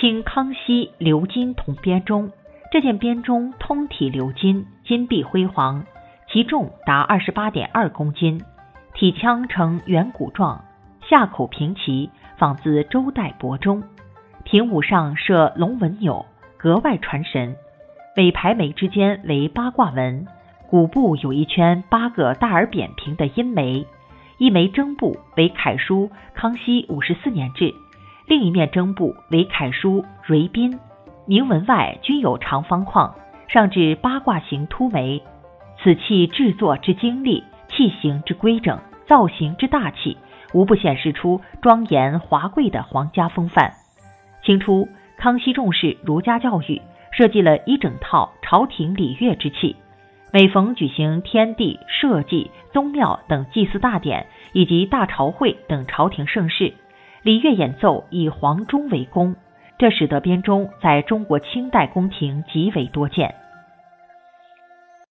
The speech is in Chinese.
清康熙鎏金铜编钟，这件编钟通体鎏金，金碧辉煌，其重达二十八点二公斤，体腔呈圆鼓状，下口平齐，仿自周代帛钟。平五上设龙纹钮，格外传神。每排眉之间为八卦纹，鼓部有一圈八个大而扁平的阴眉，一枚正部为楷书“康熙五十四年制”，另一面征部为楷书“瑞宾”，铭文外均有长方框，上至八卦形凸眉。此器制作之精丽，器形之规整，造型之大气，无不显示出庄严华贵的皇家风范。清初，康熙重视儒家教育。设计了一整套朝廷礼乐之器，每逢举行天地、社稷、宗庙等祭祀大典，以及大朝会等朝廷盛事，礼乐演奏以黄钟为弓，这使得编钟在中国清代宫廷极为多见。